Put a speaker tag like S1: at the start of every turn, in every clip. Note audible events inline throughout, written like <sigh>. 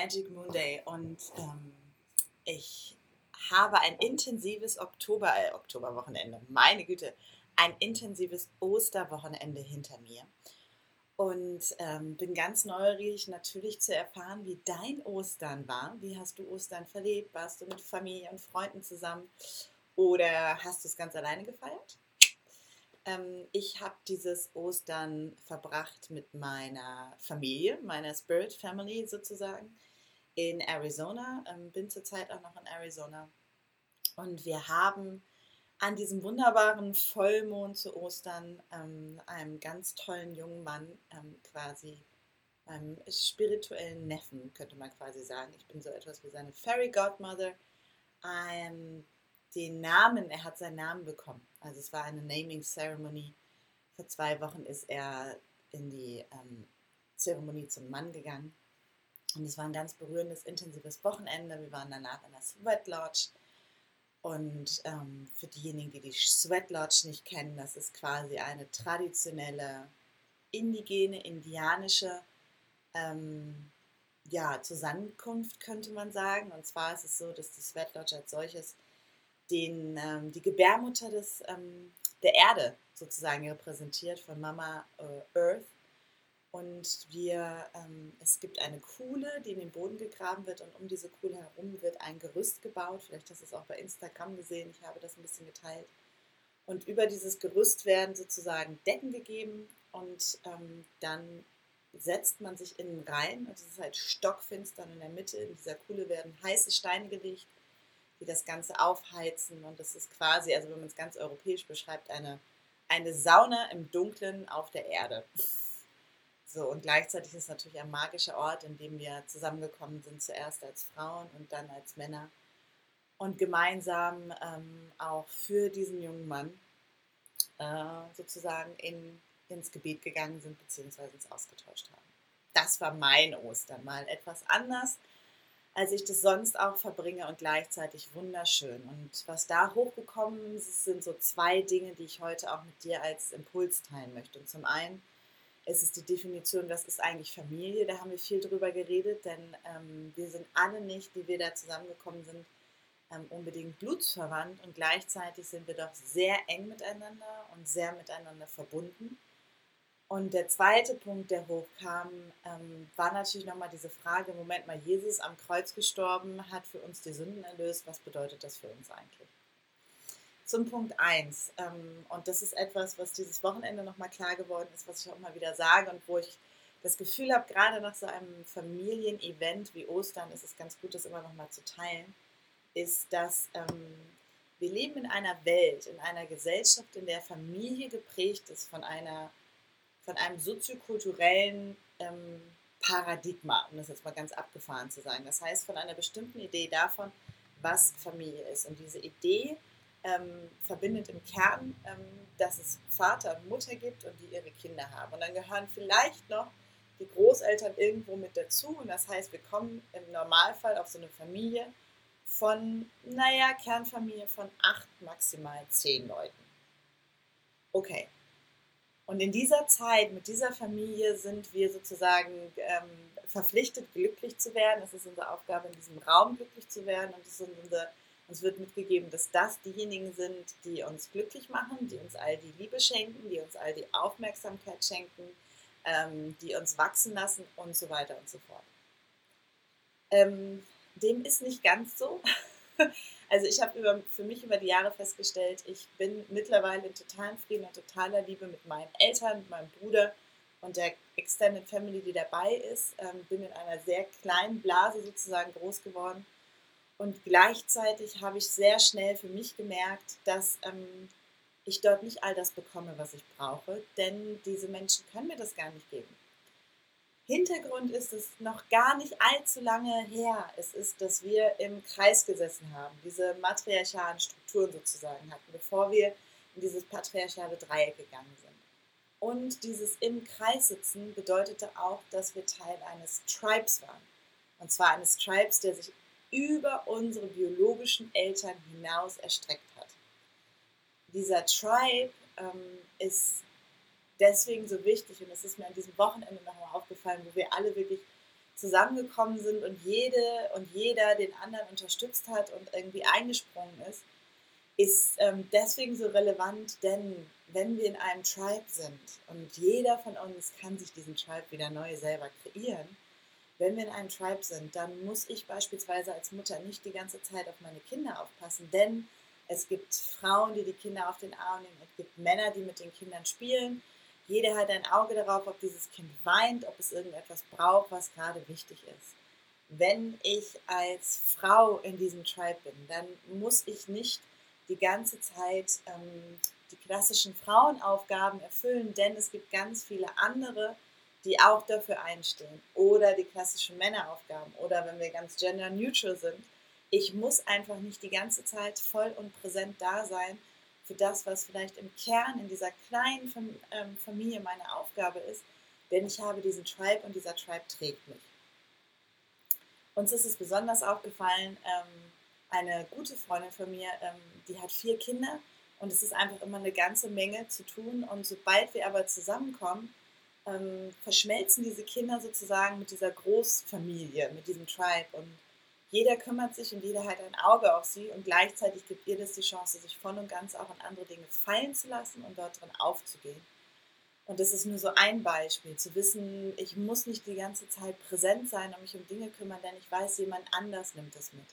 S1: Magic Moon Day und ähm, ich habe ein intensives Oktober, äh, Oktoberwochenende, meine Güte, ein intensives Osterwochenende hinter mir und ähm, bin ganz neugierig natürlich zu erfahren, wie dein Ostern war. Wie hast du Ostern verlebt? Warst du mit Familie und Freunden zusammen oder hast du es ganz alleine gefeiert? Ähm, ich habe dieses Ostern verbracht mit meiner Familie, meiner Spirit Family sozusagen, in Arizona. Ähm, bin zurzeit auch noch in Arizona. Und wir haben an diesem wunderbaren Vollmond zu Ostern ähm, einem ganz tollen jungen Mann ähm, quasi, einem spirituellen Neffen, könnte man quasi sagen. Ich bin so etwas wie seine Fairy Godmother. Ähm, den Namen, er hat seinen Namen bekommen. Also es war eine Naming Ceremony. Vor zwei Wochen ist er in die ähm, Zeremonie zum Mann gegangen. Und es war ein ganz berührendes, intensives Wochenende. Wir waren danach in der Sweat Lodge und ähm, für diejenigen, die die Sweat Lodge nicht kennen, das ist quasi eine traditionelle, indigene, indianische ähm, ja, Zusammenkunft, könnte man sagen. Und zwar ist es so, dass die Sweat Lodge als solches den, ähm, die Gebärmutter des, ähm, der Erde sozusagen repräsentiert, von Mama äh, Earth und wir, ähm, es gibt eine Kuhle, die in den Boden gegraben wird und um diese Kuhle herum wird ein Gerüst gebaut. Vielleicht hast du es auch bei Instagram gesehen, ich habe das ein bisschen geteilt. Und über dieses Gerüst werden sozusagen Decken gegeben und ähm, dann setzt man sich innen rein und es ist halt stockfinster in der Mitte in dieser Kuhle werden heiße Steine gelegt, die das Ganze aufheizen und das ist quasi, also wenn man es ganz europäisch beschreibt, eine, eine Sauna im Dunkeln auf der Erde. So, und gleichzeitig ist es natürlich ein magischer Ort, in dem wir zusammengekommen sind, zuerst als Frauen und dann als Männer. Und gemeinsam ähm, auch für diesen jungen Mann äh, sozusagen in, ins Gebet gegangen sind, beziehungsweise uns ausgetauscht haben. Das war mein Ostern, mal etwas anders, als ich das sonst auch verbringe und gleichzeitig wunderschön. Und was da hochgekommen ist, sind so zwei Dinge, die ich heute auch mit dir als Impuls teilen möchte. Und zum einen, es ist die Definition, was ist eigentlich Familie. Da haben wir viel drüber geredet, denn ähm, wir sind alle nicht, die wir da zusammengekommen sind, ähm, unbedingt blutsverwandt und gleichzeitig sind wir doch sehr eng miteinander und sehr miteinander verbunden. Und der zweite Punkt, der hochkam, ähm, war natürlich nochmal diese Frage, Moment mal, Jesus am Kreuz gestorben, hat für uns die Sünden erlöst, was bedeutet das für uns eigentlich? Zum Punkt 1. Ähm, und das ist etwas, was dieses Wochenende nochmal klar geworden ist, was ich auch mal wieder sage und wo ich das Gefühl habe, gerade nach so einem Familienevent wie Ostern ist es ganz gut, das immer nochmal zu teilen, ist, dass ähm, wir leben in einer Welt, in einer Gesellschaft, in der Familie geprägt ist von, einer, von einem soziokulturellen ähm, Paradigma, um das jetzt mal ganz abgefahren zu sagen. Das heißt, von einer bestimmten Idee davon, was Familie ist. Und diese Idee ähm, verbindet im Kern, ähm, dass es Vater und Mutter gibt und die ihre Kinder haben. Und dann gehören vielleicht noch die Großeltern irgendwo mit dazu. Und das heißt, wir kommen im Normalfall auf so eine Familie von, naja, Kernfamilie von acht, maximal zehn Leuten. Okay. Und in dieser Zeit, mit dieser Familie, sind wir sozusagen ähm, verpflichtet, glücklich zu werden. Es ist unsere Aufgabe, in diesem Raum glücklich zu werden. Und es sind unsere uns wird mitgegeben, dass das diejenigen sind, die uns glücklich machen, die uns all die Liebe schenken, die uns all die Aufmerksamkeit schenken, ähm, die uns wachsen lassen und so weiter und so fort. Ähm, dem ist nicht ganz so. <laughs> Also ich habe für mich über die Jahre festgestellt, ich bin mittlerweile in totalen Frieden und totaler Liebe mit meinen Eltern, mit meinem Bruder und der Extended Family, die dabei ist. Ähm, bin in einer sehr kleinen Blase sozusagen groß geworden und gleichzeitig habe ich sehr schnell für mich gemerkt, dass ähm, ich dort nicht all das bekomme, was ich brauche, denn diese Menschen können mir das gar nicht geben. Hintergrund ist es noch gar nicht allzu lange her. Es ist, dass wir im Kreis gesessen haben, diese matriarchalen Strukturen sozusagen hatten, bevor wir in dieses patriarchale Dreieck gegangen sind. Und dieses im Kreis sitzen bedeutete auch, dass wir Teil eines Tribes waren. Und zwar eines Tribes, der sich über unsere biologischen Eltern hinaus erstreckt hat. Dieser Tribe ähm, ist deswegen so wichtig und es ist mir an diesem Wochenende nochmal aufgefallen, wo wir alle wirklich zusammengekommen sind und jede und jeder den anderen unterstützt hat und irgendwie eingesprungen ist, ist ähm, deswegen so relevant, denn wenn wir in einem Tribe sind und jeder von uns kann sich diesen Tribe wieder neu selber kreieren, wenn wir in einem Tribe sind, dann muss ich beispielsweise als Mutter nicht die ganze Zeit auf meine Kinder aufpassen, denn es gibt Frauen, die die Kinder auf den Arm nehmen, es gibt Männer, die mit den Kindern spielen. Jeder hat ein Auge darauf, ob dieses Kind weint, ob es irgendetwas braucht, was gerade wichtig ist. Wenn ich als Frau in diesem Tribe bin, dann muss ich nicht die ganze Zeit ähm, die klassischen Frauenaufgaben erfüllen, denn es gibt ganz viele andere, die auch dafür einstehen. Oder die klassischen Männeraufgaben. Oder wenn wir ganz gender neutral sind, ich muss einfach nicht die ganze Zeit voll und präsent da sein für das, was vielleicht im Kern in dieser kleinen ähm, Familie meine Aufgabe ist, denn ich habe diesen Tribe und dieser Tribe trägt mich. Uns ist es besonders aufgefallen, ähm, eine gute Freundin von mir, ähm, die hat vier Kinder und es ist einfach immer eine ganze Menge zu tun. Und sobald wir aber zusammenkommen, ähm, verschmelzen diese Kinder sozusagen mit dieser Großfamilie, mit diesem Tribe. Und jeder kümmert sich und jeder hat ein Auge auf sie und gleichzeitig gibt ihr das die Chance, sich voll und ganz auch in andere Dinge fallen zu lassen und dort drin aufzugehen. Und das ist nur so ein Beispiel, zu wissen, ich muss nicht die ganze Zeit präsent sein und mich um Dinge kümmern, denn ich weiß, jemand anders nimmt es mit.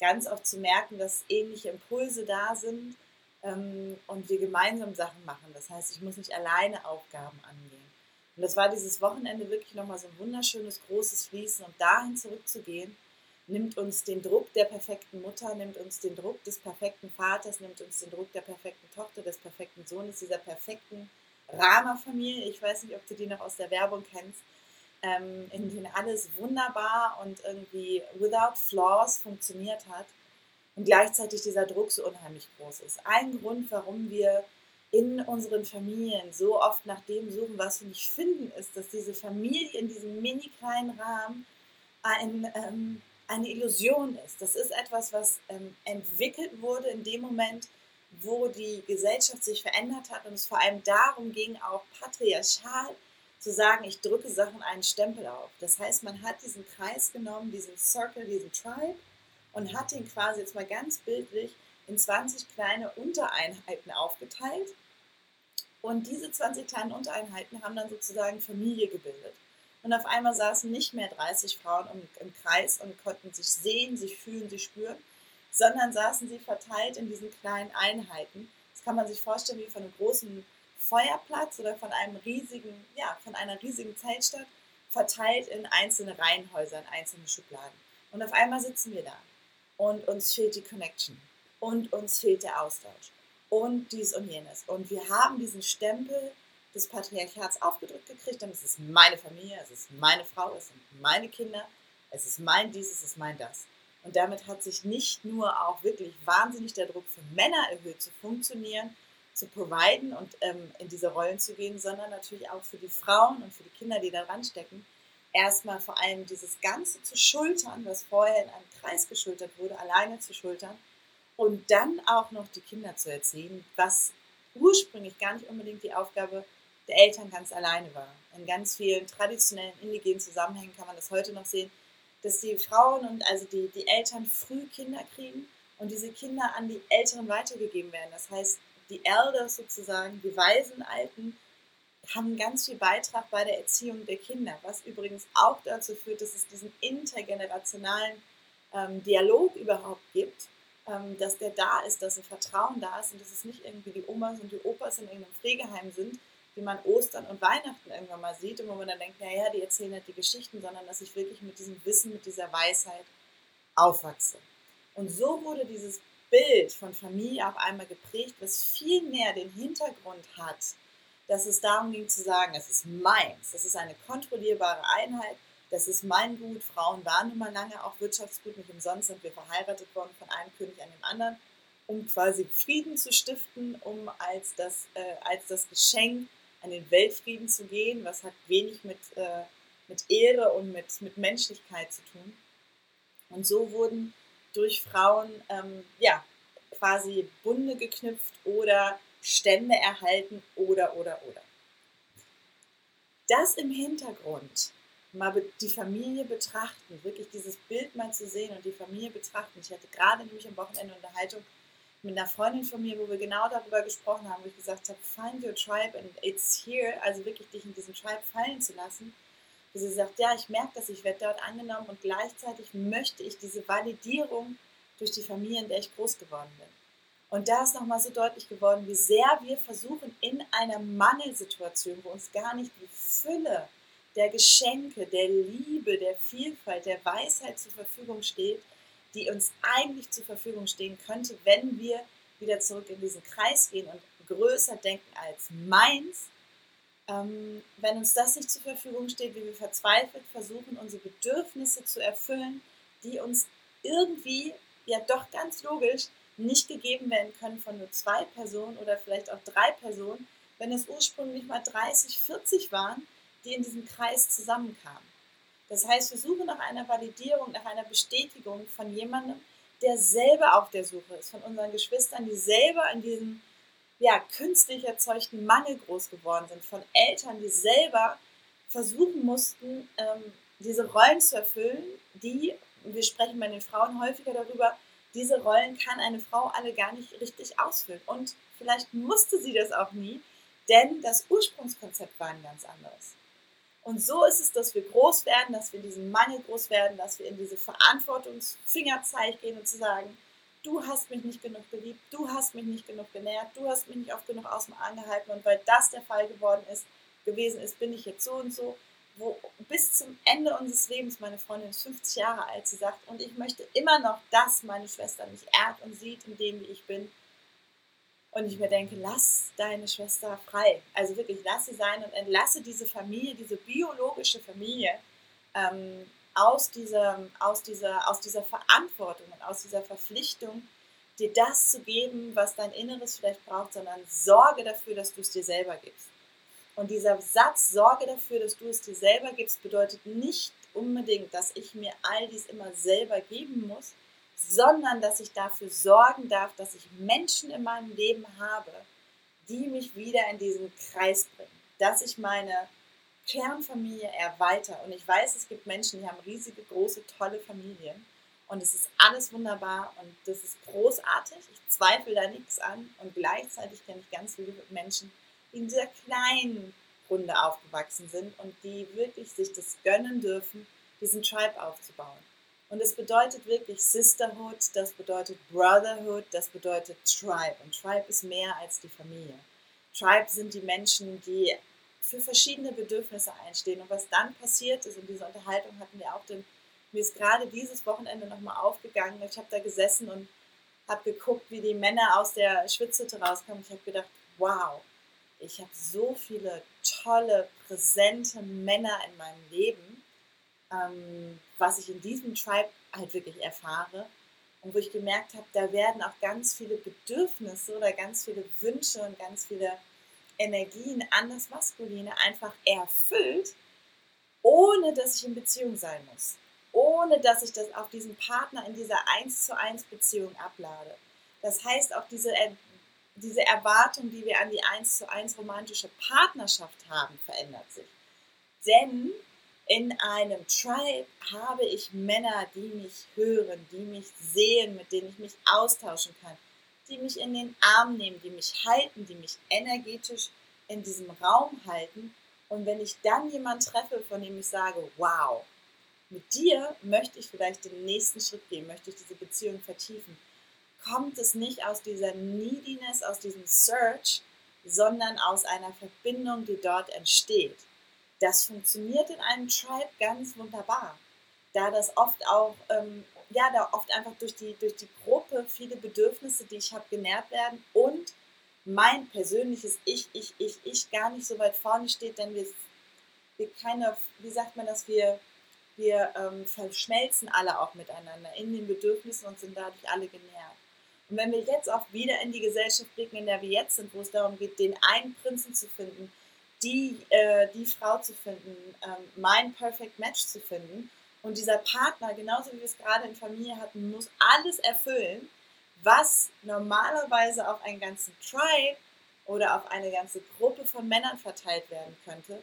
S1: Ganz oft zu merken, dass ähnliche Impulse da sind ähm, und wir gemeinsam Sachen machen. Das heißt, ich muss nicht alleine Aufgaben angehen. Und das war dieses Wochenende wirklich nochmal so ein wunderschönes, großes Fließen und dahin zurückzugehen, nimmt uns den Druck der perfekten Mutter, nimmt uns den Druck des perfekten Vaters, nimmt uns den Druck der perfekten Tochter, des perfekten Sohnes, dieser perfekten Rama-Familie. Ich weiß nicht, ob du die noch aus der Werbung kennst, ähm, in denen alles wunderbar und irgendwie without flaws funktioniert hat und gleichzeitig dieser Druck so unheimlich groß ist. Ein Grund, warum wir in unseren Familien so oft nach dem suchen, was wir nicht finden, ist, dass diese Familie in diesem mini kleinen Rahmen ein, ähm, eine Illusion ist. Das ist etwas, was ähm, entwickelt wurde in dem Moment, wo die Gesellschaft sich verändert hat und es vor allem darum ging, auch patriarchal zu sagen, ich drücke Sachen einen Stempel auf. Das heißt, man hat diesen Kreis genommen, diesen Circle, diesen Tribe und hat ihn quasi jetzt mal ganz bildlich in 20 kleine Untereinheiten aufgeteilt. Und diese 20 kleinen Untereinheiten haben dann sozusagen Familie gebildet. Und auf einmal saßen nicht mehr 30 Frauen im, Kreis und konnten sich sehen, sich fühlen, sich spüren, sondern saßen sie verteilt in diesen kleinen Einheiten. Das kann man sich vorstellen wie von einem großen Feuerplatz oder von einem riesigen, ja, von einer riesigen Zeltstadt, verteilt in einzelne Reihenhäuser, in einzelne Schubladen. Und auf einmal sitzen wir da und uns fehlt die Connection und uns fehlt der Austausch und dies und jenes. Und wir haben diesen Stempel des Patriarchats aufgedrückt gekriegt, denn es ist meine Familie, es ist meine Frau, es sind meine Kinder, es ist mein dies, es ist mein das. Und damit hat sich nicht nur auch wirklich wahnsinnig der Druck für Männer erhöht, zu funktionieren, zu providen und ähm, in diese Rollen zu gehen, sondern natürlich auch für die Frauen und für die Kinder, die da dran stecken, erstmal vor allem dieses Ganze zu schultern, was vorher in einem Kreis geschultert wurde, alleine zu schultern und dann auch noch die Kinder zu erziehen, was ursprünglich gar nicht unbedingt die Aufgabe der Eltern ganz alleine war. In ganz vielen traditionellen indigenen Zusammenhängen kann man das heute noch sehen, dass die Frauen und also die, die Eltern früh Kinder kriegen und diese Kinder an die Älteren weitergegeben werden. Das heißt, die Elders sozusagen, die weisen Alten, haben ganz viel Beitrag bei der Erziehung der Kinder, was übrigens auch dazu führt, dass es diesen intergenerationalen ähm, Dialog überhaupt gibt, dass der da ist, dass ein Vertrauen da ist und dass es nicht irgendwie die Omas und die Opas in irgendeinem Pflegeheim sind, wie man Ostern und Weihnachten irgendwann mal sieht und wo man dann denkt, naja, die erzählen halt die Geschichten, sondern dass ich wirklich mit diesem Wissen, mit dieser Weisheit aufwachse. Und so wurde dieses Bild von Familie auf einmal geprägt, was viel mehr den Hintergrund hat, dass es darum ging zu sagen, es ist meins, das ist eine kontrollierbare Einheit, das ist mein Gut. Frauen waren nun mal lange auch Wirtschaftsgut, nicht umsonst sind wir verheiratet worden von einem König an dem anderen, um quasi Frieden zu stiften, um als das, äh, als das Geschenk an den Weltfrieden zu gehen, was hat wenig mit, äh, mit Ehre und mit, mit Menschlichkeit zu tun. Und so wurden durch Frauen ähm, ja, quasi Bunde geknüpft oder Stände erhalten oder, oder, oder. Das im Hintergrund, mal die Familie betrachten, wirklich dieses Bild mal zu sehen und die Familie betrachten. Ich hatte gerade nämlich am Wochenende Unterhaltung mit einer Freundin von mir, wo wir genau darüber gesprochen haben, wo ich gesagt habe, find your tribe and it's here, also wirklich dich in diesen Tribe fallen zu lassen. Wo sie sagt, ja, ich merke das, ich werde dort angenommen und gleichzeitig möchte ich diese Validierung durch die Familie, in der ich groß geworden bin. Und da ist nochmal so deutlich geworden, wie sehr wir versuchen, in einer Mangelsituation, wo uns gar nicht die Fülle der Geschenke, der Liebe, der Vielfalt, der Weisheit zur Verfügung steht, die uns eigentlich zur Verfügung stehen könnte, wenn wir wieder zurück in diesen Kreis gehen und größer denken als meins, ähm, wenn uns das nicht zur Verfügung steht, wie wir verzweifelt versuchen, unsere Bedürfnisse zu erfüllen, die uns irgendwie ja doch ganz logisch nicht gegeben werden können von nur zwei Personen oder vielleicht auch drei Personen, wenn es ursprünglich mal 30, 40 waren, die in diesem Kreis zusammenkamen. Das heißt, wir suchen nach einer Validierung, nach einer Bestätigung von jemandem, der selber auf der Suche ist, von unseren Geschwistern, die selber in diesem ja, künstlich erzeugten Mangel groß geworden sind, von Eltern, die selber versuchen mussten, ähm, diese Rollen zu erfüllen, die, wir sprechen bei den Frauen häufiger darüber, diese Rollen kann eine Frau alle gar nicht richtig ausfüllen. Und vielleicht musste sie das auch nie, denn das Ursprungskonzept war ein ganz anderes. Und so ist es, dass wir groß werden, dass wir in diesem Mangel groß werden, dass wir in diese Verantwortungsfingerzeig gehen und zu sagen, du hast mich nicht genug geliebt, du hast mich nicht genug genährt, du hast mich nicht oft genug aus dem angehalten und weil das der Fall geworden ist, gewesen ist, bin ich jetzt so und so wo bis zum Ende unseres Lebens, meine Freundin ist 50 Jahre alt, sie sagt, und ich möchte immer noch, dass meine Schwester mich ehrt und sieht in dem, wie ich bin. Und ich mir denke, lass deine Schwester frei. Also wirklich, lass sie sein und entlasse diese Familie, diese biologische Familie ähm, aus, dieser, aus, dieser, aus dieser Verantwortung und aus dieser Verpflichtung, dir das zu geben, was dein Inneres vielleicht braucht, sondern sorge dafür, dass du es dir selber gibst. Und dieser Satz, sorge dafür, dass du es dir selber gibst, bedeutet nicht unbedingt, dass ich mir all dies immer selber geben muss, sondern dass ich dafür sorgen darf, dass ich Menschen in meinem Leben habe, die mich wieder in diesen Kreis bringen, dass ich meine Kernfamilie erweitere. Und ich weiß, es gibt Menschen, die haben riesige, große, tolle Familien. Und es ist alles wunderbar und das ist großartig. Ich zweifle da nichts an. Und gleichzeitig kenne ich ganz viele Menschen, die in dieser kleinen Runde aufgewachsen sind und die wirklich sich das gönnen dürfen, diesen Tribe aufzubauen. Und es bedeutet wirklich Sisterhood, das bedeutet Brotherhood, das bedeutet Tribe. Und Tribe ist mehr als die Familie. Tribe sind die Menschen, die für verschiedene Bedürfnisse einstehen. Und was dann passiert ist, und diese Unterhaltung hatten wir auch, denn mir ist gerade dieses Wochenende nochmal aufgegangen. Ich habe da gesessen und habe geguckt, wie die Männer aus der Schwitzhütte rauskamen. Ich habe gedacht, wow, ich habe so viele tolle, präsente Männer in meinem Leben, ähm, was ich in diesem Tribe halt wirklich erfahre. Und wo ich gemerkt habe, da werden auch ganz viele Bedürfnisse oder ganz viele Wünsche und ganz viele Energien an das Maskuline einfach erfüllt, ohne dass ich in Beziehung sein muss. Ohne dass ich das auf diesen Partner in dieser 1 zu 1 Beziehung ablade. Das heißt, auch diese diese Erwartung, die wir an die 1 zu 1 romantische Partnerschaft haben, verändert sich. Denn in einem Tribe habe ich Männer, die mich hören, die mich sehen, mit denen ich mich austauschen kann, die mich in den Arm nehmen, die mich halten, die mich energetisch in diesem Raum halten. Und wenn ich dann jemanden treffe, von dem ich sage, wow, mit dir möchte ich vielleicht den nächsten Schritt gehen, möchte ich diese Beziehung vertiefen, kommt es nicht aus dieser Neediness, aus diesem Search, sondern aus einer Verbindung, die dort entsteht. Das funktioniert in einem Tribe ganz wunderbar, da das oft auch, ähm, ja, da oft einfach durch die, durch die Gruppe viele Bedürfnisse, die ich habe, genährt werden und mein persönliches Ich, Ich, Ich, Ich gar nicht so weit vorne steht, denn wir, wir keine, wie sagt man das, wir, wir ähm, verschmelzen alle auch miteinander in den Bedürfnissen und sind dadurch alle genährt. Und wenn wir jetzt auch wieder in die Gesellschaft blicken, in der wir jetzt sind, wo es darum geht, den einen Prinzen zu finden, die, äh, die Frau zu finden, ähm, mein Perfect Match zu finden, und dieser Partner, genauso wie wir es gerade in Familie hatten, muss alles erfüllen, was normalerweise auf einen ganzen Tribe oder auf eine ganze Gruppe von Männern verteilt werden könnte,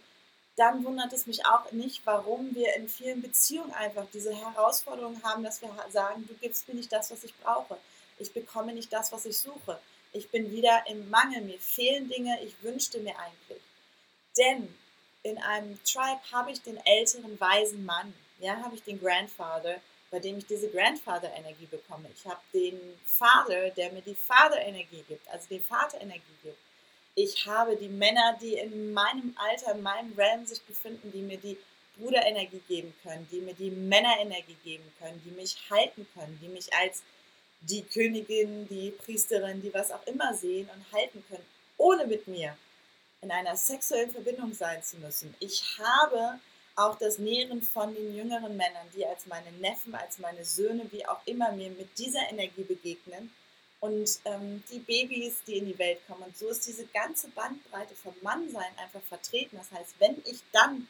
S1: dann wundert es mich auch nicht, warum wir in vielen Beziehungen einfach diese Herausforderung haben, dass wir sagen, du gibst mir nicht das, was ich brauche. Ich bekomme nicht das, was ich suche. Ich bin wieder im Mangel. Mir fehlen Dinge, ich wünschte mir eigentlich. Denn in einem Tribe habe ich den älteren, weisen Mann. Ja, habe ich den Grandfather, bei dem ich diese Grandfather-Energie bekomme. Ich habe den Vater, der mir die Vater-Energie gibt, also die Vater-Energie gibt. Ich habe die Männer, die in meinem Alter, in meinem Realm sich befinden, die mir die Bruderenergie geben können, die mir die Männerenergie geben können, die mich halten können, die mich als die Königin, die Priesterin, die was auch immer sehen und halten können, ohne mit mir in einer sexuellen Verbindung sein zu müssen. Ich habe auch das Nähren von den jüngeren Männern, die als meine Neffen, als meine Söhne, wie auch immer mir mit dieser Energie begegnen und ähm, die Babys, die in die Welt kommen. Und so ist diese ganze Bandbreite vom Mannsein einfach vertreten. Das heißt, wenn ich dann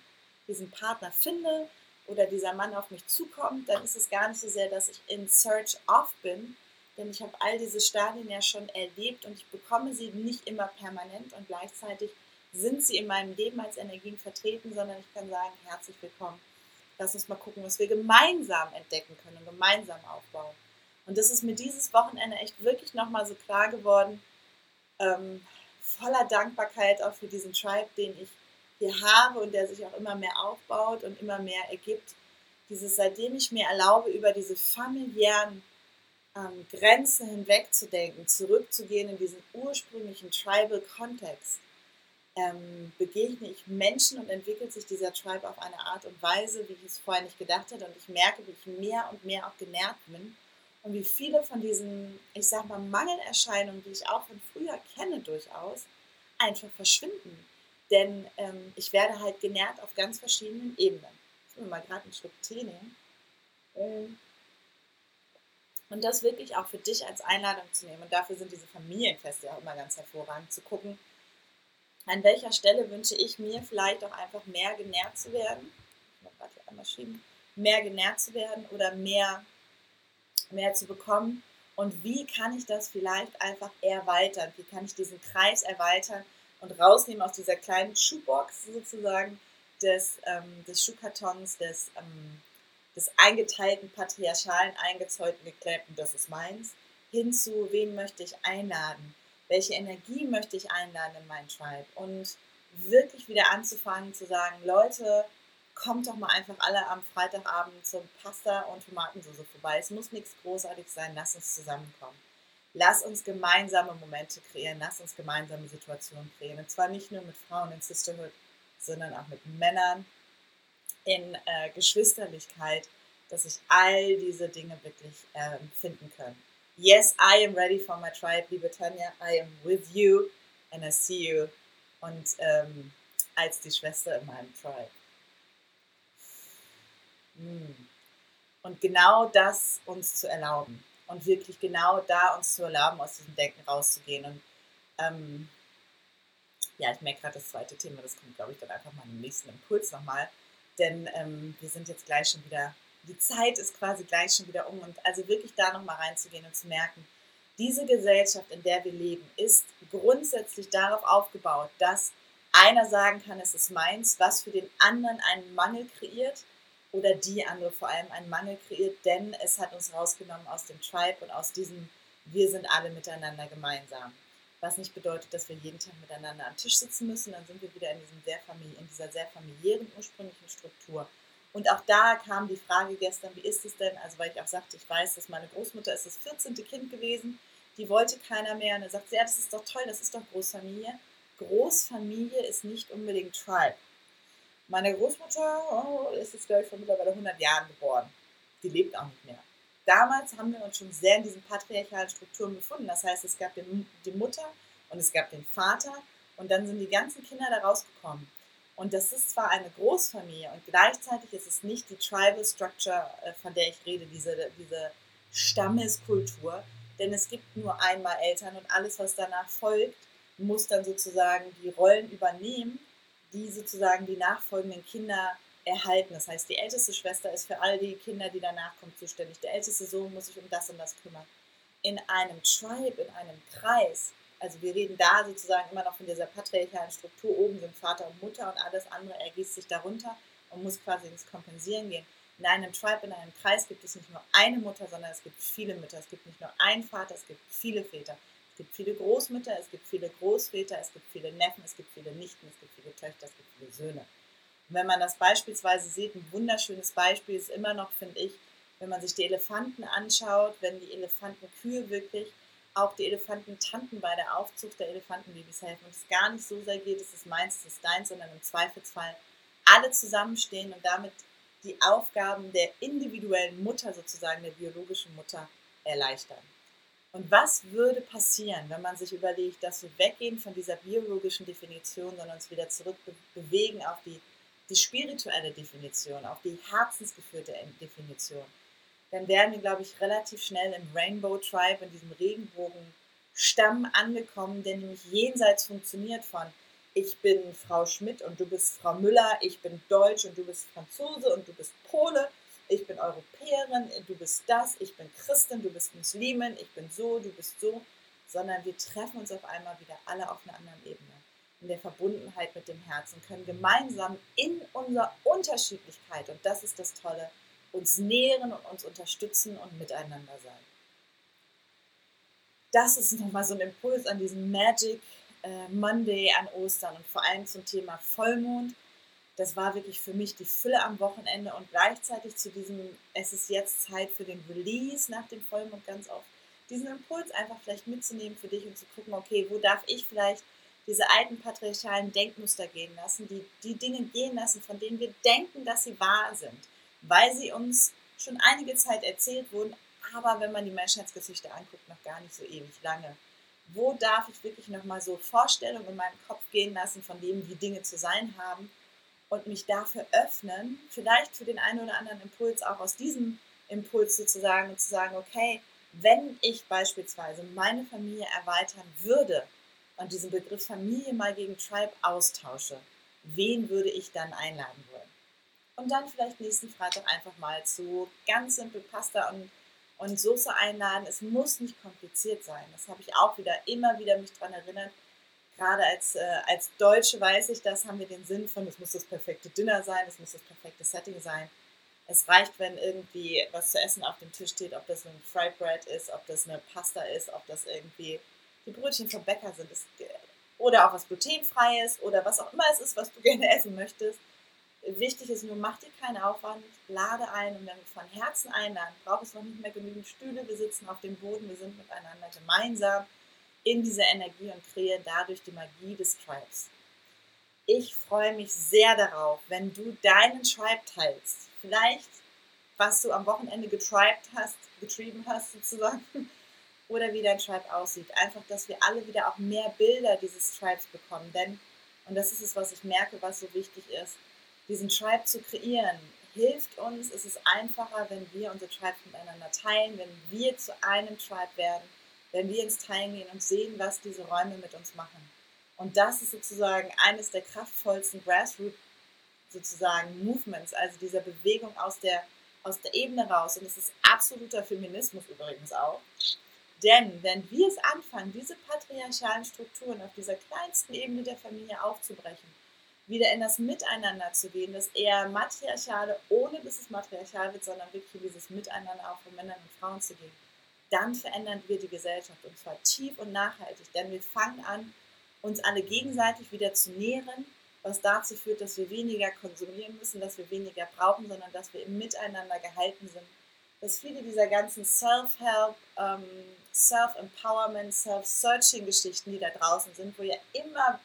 S1: diesen Partner finde oder dieser Mann auf mich zukommt, dann ist es gar nicht so sehr, dass ich in Search of bin, denn ich habe all diese Stadien ja schon erlebt und ich bekomme sie nicht immer permanent und gleichzeitig sind sie in meinem Leben als Energien vertreten, sondern ich kann sagen, herzlich willkommen. Lass uns mal gucken, was wir gemeinsam entdecken können und gemeinsam aufbauen. Und das ist mir dieses Wochenende echt wirklich nochmal so klar geworden, ähm, voller Dankbarkeit auch für diesen Tribe, den ich hier habe und der sich auch immer mehr aufbaut und immer mehr ergibt. Dieses, seitdem ich mir erlaube, über diese familiären ähm, Grenzen hinwegzudenken, zurückzugehen in diesen ursprünglichen Tribal-Kontext, ähm, begegne ich Menschen und entwickelt sich dieser Tribe auf eine Art und Weise, wie ich es vorher nicht gedacht hätte. Und ich merke, wie ich mehr und mehr auch genährt bin und wie viele von diesen, ich sag mal, Mangelerscheinungen, die ich auch von früher kenne durchaus, einfach verschwinden. Denn ähm, ich werde halt genährt auf ganz verschiedenen Ebenen. Ich will mal gerade einen Schluck Tee nehmen. Ähm, und das wirklich auch für dich als Einladung zu nehmen. Und dafür sind diese Familienfeste auch immer ganz hervorragend, zu gucken, an welcher Stelle wünsche ich mir vielleicht auch einfach mehr genährt zu werden. Ich muss gerade hier einmal schieben. Mehr genährt zu werden oder mehr, mehr zu bekommen. Und wie kann ich das vielleicht einfach erweitern? Wie kann ich diesen Kreis erweitern und rausnehmen aus dieser kleinen Schuhbox sozusagen des, ähm, des Schuhkartons, des, ähm, des eingeteilten, patriarchalen, eingezäunten, geklemmten, das ist meins, hin zu, wen möchte ich einladen? welche Energie möchte ich einladen in meinen Tribe und wirklich wieder anzufangen zu sagen, Leute, kommt doch mal einfach alle am Freitagabend zum Pasta und Tomatensauce vorbei. Es muss nichts großartig sein, lass uns zusammenkommen. Lass uns gemeinsame Momente kreieren, lass uns gemeinsame Situationen kreieren. Und zwar nicht nur mit Frauen in Sisterhood, sondern auch mit Männern in äh, Geschwisterlichkeit, dass sich all diese Dinge wirklich äh, finden können. Yes, I am ready for my tribe, liebe Tanja. I am with you and I see you. Und ähm, als die Schwester in meinem Tribe. Hm. Und genau das uns zu erlauben. Und wirklich genau da uns zu erlauben, aus diesem Denken rauszugehen. Und ähm, ja, ich merke gerade das zweite Thema, das kommt, glaube ich, dann einfach mal im nächsten Impuls nochmal. Denn ähm, wir sind jetzt gleich schon wieder die Zeit ist quasi gleich schon wieder um. Und also wirklich da nochmal reinzugehen und zu merken, diese Gesellschaft, in der wir leben, ist grundsätzlich darauf aufgebaut, dass einer sagen kann, es ist meins, was für den anderen einen Mangel kreiert oder die andere vor allem einen Mangel kreiert, denn es hat uns rausgenommen aus dem Tribe und aus diesem wir sind alle miteinander gemeinsam. Was nicht bedeutet, dass wir jeden Tag miteinander am Tisch sitzen müssen, dann sind wir wieder in, diesem sehr in dieser sehr familiären ursprünglichen Struktur. Und auch da kam die Frage gestern, wie ist es denn? Also weil ich auch sagte, ich weiß, dass meine Großmutter ist das 14. Kind gewesen, die wollte keiner mehr. Und er sagt, ja, das ist doch toll, das ist doch Großfamilie. Großfamilie ist nicht unbedingt Tribe. Meine Großmutter oh, ist jetzt, glaube ich, vor mittlerweile 100 Jahren geboren. Die lebt auch nicht mehr. Damals haben wir uns schon sehr in diesen patriarchalen Strukturen befunden. Das heißt, es gab die Mutter und es gab den Vater und dann sind die ganzen Kinder da rausgekommen. Und das ist zwar eine Großfamilie und gleichzeitig ist es nicht die Tribal Structure, äh, von der ich rede, diese, diese Stammeskultur, denn es gibt nur einmal Eltern und alles, was danach folgt, muss dann sozusagen die Rollen übernehmen, die sozusagen die nachfolgenden Kinder erhalten. Das heißt, die älteste Schwester ist für all die Kinder, die danach kommen, zuständig. Der älteste Sohn muss sich um das und das kümmern. In einem Tribe, in einem Kreis, also wir reden da sozusagen immer noch von dieser patriarchalen Struktur. Oben sind Vater und Mutter und alles andere ergießt sich darunter und muss quasi ins Kompensieren gehen. In einem Tribe, in einem Kreis gibt es nicht nur eine Mutter, sondern es gibt viele Mütter. Es gibt nicht nur einen Vater, es gibt viele Väter. Es gibt viele Großmütter, es gibt viele Großväter, es gibt viele Neffen, es gibt viele Nichten, es gibt viele Töchter, es gibt viele Söhne. Und wenn man das beispielsweise sieht, ein wunderschönes Beispiel ist immer noch, finde ich, wenn man sich die Elefanten anschaut, wenn die Elefantenkühe wirklich auch die Elefantentanten bei der Aufzucht der Elefantenbabys helfen und es gar nicht so sehr geht, es ist meins, es ist deins, sondern im Zweifelsfall alle zusammenstehen und damit die Aufgaben der individuellen Mutter sozusagen, der biologischen Mutter erleichtern. Und was würde passieren, wenn man sich überlegt, dass wir weggehen von dieser biologischen Definition, sondern uns wieder zurück bewegen auf die, die spirituelle Definition, auf die herzensgeführte Definition? dann wären wir, glaube ich, relativ schnell im Rainbow Tribe, in diesem Regenbogenstamm angekommen, der nämlich jenseits funktioniert von ich bin Frau Schmidt und du bist Frau Müller, ich bin Deutsch und du bist Franzose und du bist Pole, ich bin Europäerin, du bist das, ich bin Christin, du bist Muslimin, ich bin so, du bist so, sondern wir treffen uns auf einmal wieder alle auf einer anderen Ebene, in der Verbundenheit mit dem Herzen, können gemeinsam in unserer Unterschiedlichkeit, und das ist das Tolle, uns nähren und uns unterstützen und miteinander sein. Das ist nochmal so ein Impuls an diesem Magic äh, Monday an Ostern und vor allem zum Thema Vollmond. Das war wirklich für mich die Fülle am Wochenende und gleichzeitig zu diesem, es ist jetzt Zeit für den Release nach dem Vollmond ganz oft, diesen Impuls einfach vielleicht mitzunehmen für dich und zu gucken, okay, wo darf ich vielleicht diese alten patriarchalen Denkmuster gehen lassen, die, die Dinge gehen lassen, von denen wir denken, dass sie wahr sind weil sie uns schon einige Zeit erzählt wurden, aber wenn man die Menschheitsgeschichte anguckt, noch gar nicht so ewig lange. Wo darf ich wirklich nochmal so Vorstellungen in meinem Kopf gehen lassen von dem, wie Dinge zu sein haben und mich dafür öffnen, vielleicht für den einen oder anderen Impuls auch aus diesem Impuls sozusagen und zu sagen, okay, wenn ich beispielsweise meine Familie erweitern würde und diesen Begriff Familie mal gegen Tribe austausche, wen würde ich dann einladen wollen? und dann vielleicht nächsten Freitag einfach mal zu ganz simpel Pasta und, und Soße einladen. Es muss nicht kompliziert sein. Das habe ich auch wieder immer wieder mich daran erinnert. Gerade als, äh, als Deutsche weiß ich das, haben wir den Sinn von, es muss das perfekte Dinner sein, es muss das perfekte Setting sein. Es reicht, wenn irgendwie was zu essen auf dem Tisch steht, ob das ein Fried Bread ist, ob das eine Pasta ist, ob das irgendwie die Brötchen vom Bäcker sind. Es, oder auch was glutenfreies oder was auch immer es ist, was du <laughs> gerne essen möchtest Wichtig ist nur, mach dir keinen Aufwand, lade ein und wir von Herzen einladen, braucht es noch nicht mehr genügend Stühle, wir sitzen auf dem Boden, wir sind miteinander gemeinsam in dieser Energie und kreieren dadurch die Magie des Tribes. Ich freue mich sehr darauf, wenn du deinen Tribe teilst. Vielleicht, was du am Wochenende getribed hast, getrieben hast sozusagen, oder wie dein Tribe aussieht. Einfach, dass wir alle wieder auch mehr Bilder dieses Tribes bekommen. Denn, und das ist es, was ich merke, was so wichtig ist, diesen Tribe zu kreieren, hilft uns. Es ist einfacher, wenn wir unsere Tribes miteinander teilen, wenn wir zu einem Tribe werden, wenn wir ins Teilen gehen und sehen, was diese Räume mit uns machen. Und das ist sozusagen eines der kraftvollsten Grassroot sozusagen Movements, also dieser Bewegung aus der, aus der Ebene raus. Und es ist absoluter Feminismus übrigens auch. Denn wenn wir es anfangen, diese patriarchalen Strukturen auf dieser kleinsten Ebene der Familie aufzubrechen, wieder in das Miteinander zu gehen, das eher matriarchale, ohne dass es matriarchal wird, sondern wirklich dieses Miteinander auch von Männern und Frauen zu gehen, dann verändern wir die Gesellschaft und zwar tief und nachhaltig, denn wir fangen an, uns alle gegenseitig wieder zu nähren, was dazu führt, dass wir weniger konsumieren müssen, dass wir weniger brauchen, sondern dass wir im Miteinander gehalten sind. Dass viele dieser ganzen Self-Help, ähm, Self-Empowerment, Self-Searching-Geschichten, die da draußen sind, wo ja immer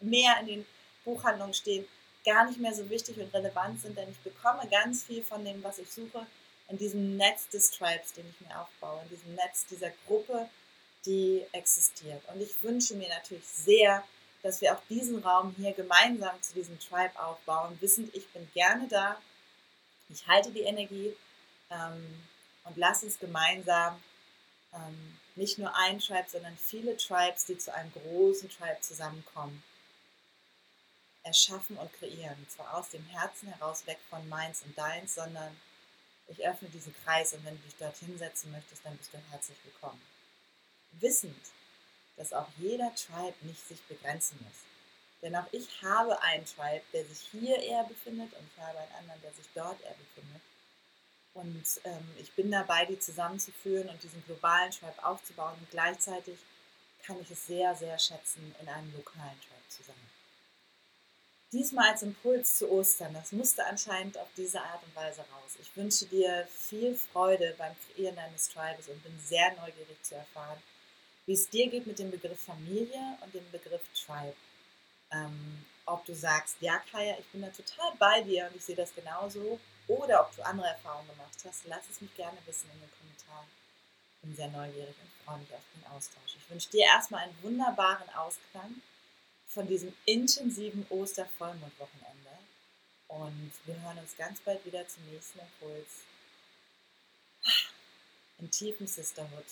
S1: mehr in den Buchhandlungen stehen, gar nicht mehr so wichtig und relevant sind, denn ich bekomme ganz viel von dem, was ich suche, in diesem Netz des Tribes, den ich mir aufbaue, in diesem Netz dieser Gruppe, die existiert. Und ich wünsche mir natürlich sehr, dass wir auch diesen Raum hier gemeinsam zu diesem Tribe aufbauen, wissend, ich bin gerne da, ich halte die Energie ähm, und lass uns gemeinsam ähm, nicht nur ein Tribe, sondern viele Tribes, die zu einem großen Tribe zusammenkommen, erschaffen und kreieren. Und zwar aus dem Herzen heraus, weg von meins und deins, sondern ich öffne diesen Kreis und wenn du dich dort hinsetzen möchtest, dann bist du herzlich willkommen. Wissend, dass auch jeder Tribe nicht sich begrenzen muss. Denn auch ich habe einen Tribe, der sich hier eher befindet und ich habe einen anderen, der sich dort eher befindet. Und ähm, ich bin dabei, die zusammenzuführen und diesen globalen Tribe aufzubauen. Und gleichzeitig kann ich es sehr, sehr schätzen, in einem lokalen Tribe zu sein. Diesmal als Impuls zu Ostern, das musste anscheinend auf diese Art und Weise raus. Ich wünsche dir viel Freude beim Kreieren deines Tribes und bin sehr neugierig zu erfahren, wie es dir geht mit dem Begriff Familie und dem Begriff Tribe. Ähm, ob du sagst, ja Kaya, ich bin da total bei dir und ich sehe das genauso oder ob du andere Erfahrungen gemacht hast, lass es mich gerne wissen in den Kommentaren. Ich bin sehr neugierig und freue mich auf den Austausch. Ich wünsche dir erstmal einen wunderbaren Ausklang von diesem intensiven Ostervollmondwochenende. Und wir hören uns ganz bald wieder zum nächsten Impuls. In tiefen Sisterhood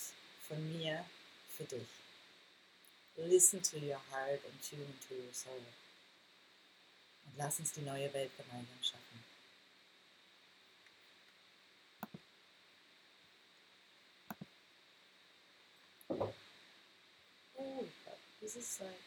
S1: von mir für dich. Listen to your heart and tune to your soul. Und lass uns die neue Welt gemeinsam schaffen. Oh, is like